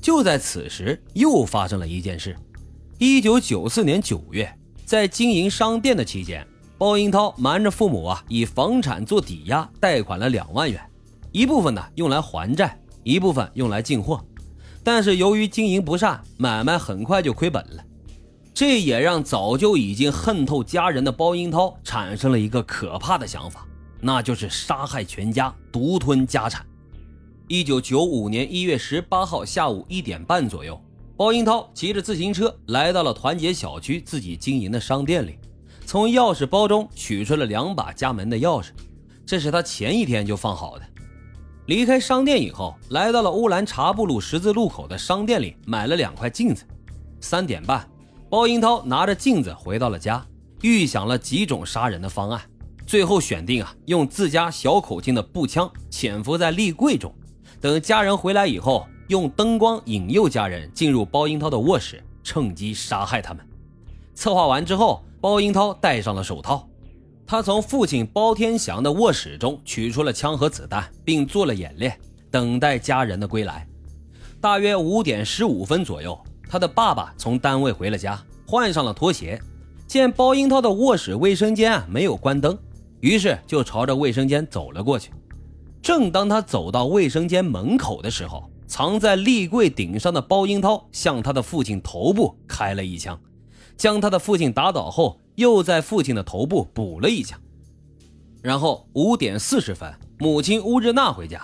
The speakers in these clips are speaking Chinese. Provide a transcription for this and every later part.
就在此时，又发生了一件事。一九九四年九月，在经营商店的期间，包英涛瞒着父母啊，以房产做抵押贷款了两万元，一部分呢用来还债，一部分用来进货。但是由于经营不善，买卖很快就亏本了。这也让早就已经恨透家人的包英涛产生了一个可怕的想法，那就是杀害全家，独吞家产。一九九五年一月十八号下午一点半左右，包英涛骑着自行车来到了团结小区自己经营的商店里，从钥匙包中取出了两把家门的钥匙，这是他前一天就放好的。离开商店以后，来到了乌兰察布路十字路口的商店里，买了两块镜子。三点半，包英涛拿着镜子回到了家，预想了几种杀人的方案，最后选定啊，用自家小口径的步枪潜伏在立柜中。等家人回来以后，用灯光引诱家人进入包英涛的卧室，趁机杀害他们。策划完之后，包英涛戴上了手套。他从父亲包天祥的卧室中取出了枪和子弹，并做了演练，等待家人的归来。大约五点十五分左右，他的爸爸从单位回了家，换上了拖鞋，见包英涛的卧室卫生间没有关灯，于是就朝着卫生间走了过去。正当他走到卫生间门口的时候，藏在立柜顶上的包英涛向他的父亲头部开了一枪，将他的父亲打倒后，又在父亲的头部补了一枪。然后五点四十分，母亲乌日娜回家，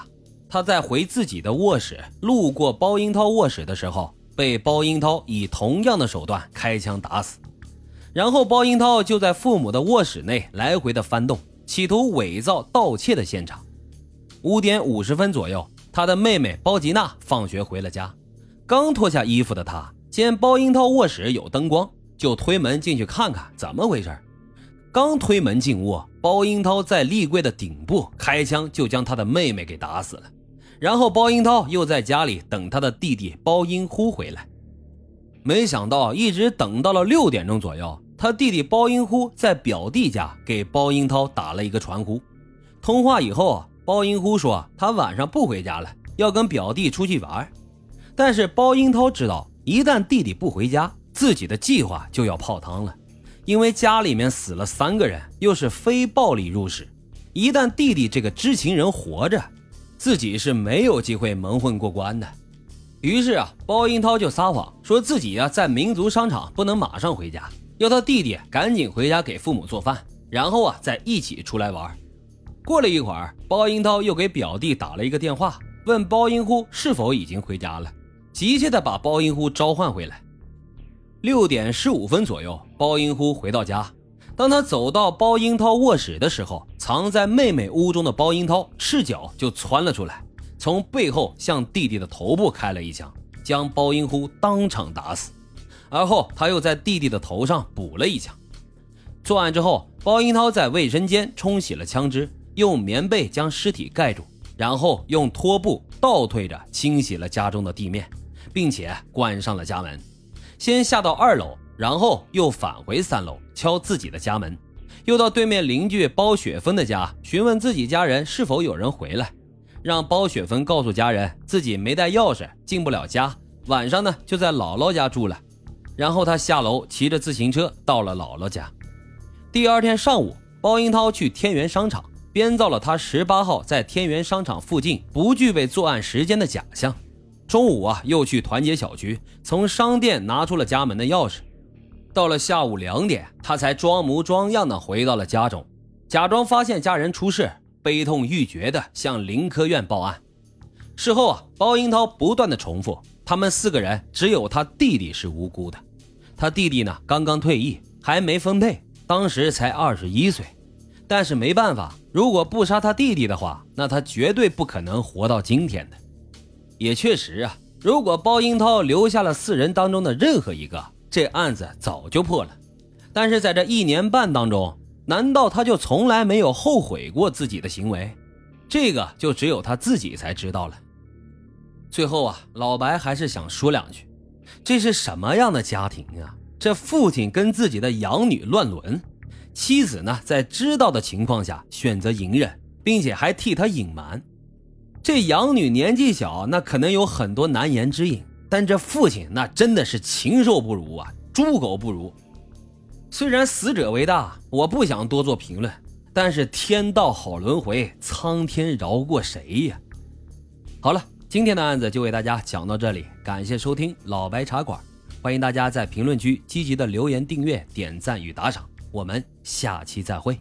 她在回自己的卧室，路过包英涛卧室的时候，被包英涛以同样的手段开枪打死。然后包英涛就在父母的卧室内来回的翻动，企图伪造盗窃的现场。五点五十分左右，他的妹妹包吉娜放学回了家，刚脱下衣服的她见包英涛卧室有灯光，就推门进去看看怎么回事。刚推门进卧，包英涛在立柜的顶部开枪，就将他的妹妹给打死了。然后包英涛又在家里等他的弟弟包英呼回来，没想到一直等到了六点钟左右，他弟弟包英呼在表弟家给包英涛打了一个传呼，通话以后。包英呼说：“他晚上不回家了，要跟表弟出去玩。”但是包英涛知道，一旦弟弟不回家，自己的计划就要泡汤了。因为家里面死了三个人，又是非暴力入室，一旦弟弟这个知情人活着，自己是没有机会蒙混过关的。于是啊，包英涛就撒谎说自己呀在民族商场不能马上回家，要他弟弟赶紧回家给父母做饭，然后啊再一起出来玩。过了一会儿，包英涛又给表弟打了一个电话，问包英呼是否已经回家了，急切的把包英呼召唤回来。六点十五分左右，包英呼回到家。当他走到包英涛卧室的时候，藏在妹妹屋中的包英涛赤脚就窜了出来，从背后向弟弟的头部开了一枪，将包英呼当场打死。而后他又在弟弟的头上补了一枪。作案之后，包英涛在卫生间冲洗了枪支。用棉被将尸体盖住，然后用拖布倒退着清洗了家中的地面，并且关上了家门。先下到二楼，然后又返回三楼敲自己的家门，又到对面邻居包雪芬的家询问自己家人是否有人回来，让包雪芬告诉家人自己没带钥匙进不了家，晚上呢就在姥姥家住了。然后他下楼骑着自行车到了姥姥家。第二天上午，包英涛去天元商场。编造了他十八号在天元商场附近不具备作案时间的假象。中午啊，又去团结小区，从商店拿出了家门的钥匙。到了下午两点，他才装模装样的回到了家中，假装发现家人出事，悲痛欲绝的向林科院报案。事后啊，包英涛不断的重复，他们四个人只有他弟弟是无辜的。他弟弟呢，刚刚退役，还没分配，当时才二十一岁。但是没办法，如果不杀他弟弟的话，那他绝对不可能活到今天的。也确实啊，如果包英涛留下了四人当中的任何一个，这案子早就破了。但是在这一年半当中，难道他就从来没有后悔过自己的行为？这个就只有他自己才知道了。最后啊，老白还是想说两句：这是什么样的家庭啊？这父亲跟自己的养女乱伦。妻子呢，在知道的情况下选择隐忍，并且还替他隐瞒。这养女年纪小，那可能有很多难言之隐。但这父亲那真的是禽兽不如啊，猪狗不如。虽然死者为大，我不想多做评论，但是天道好轮回，苍天饶过谁呀？好了，今天的案子就为大家讲到这里，感谢收听老白茶馆，欢迎大家在评论区积极的留言、订阅、点赞与打赏，我们下期再会。